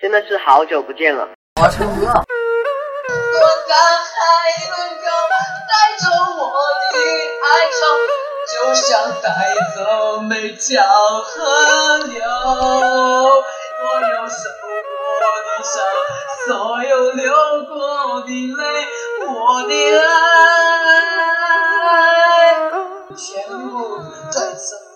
真的是好久不见了。我要唱歌如果大海能够带走我的哀愁就像带走每条河流我有受过的伤所有流过的泪我的爱。全部都带走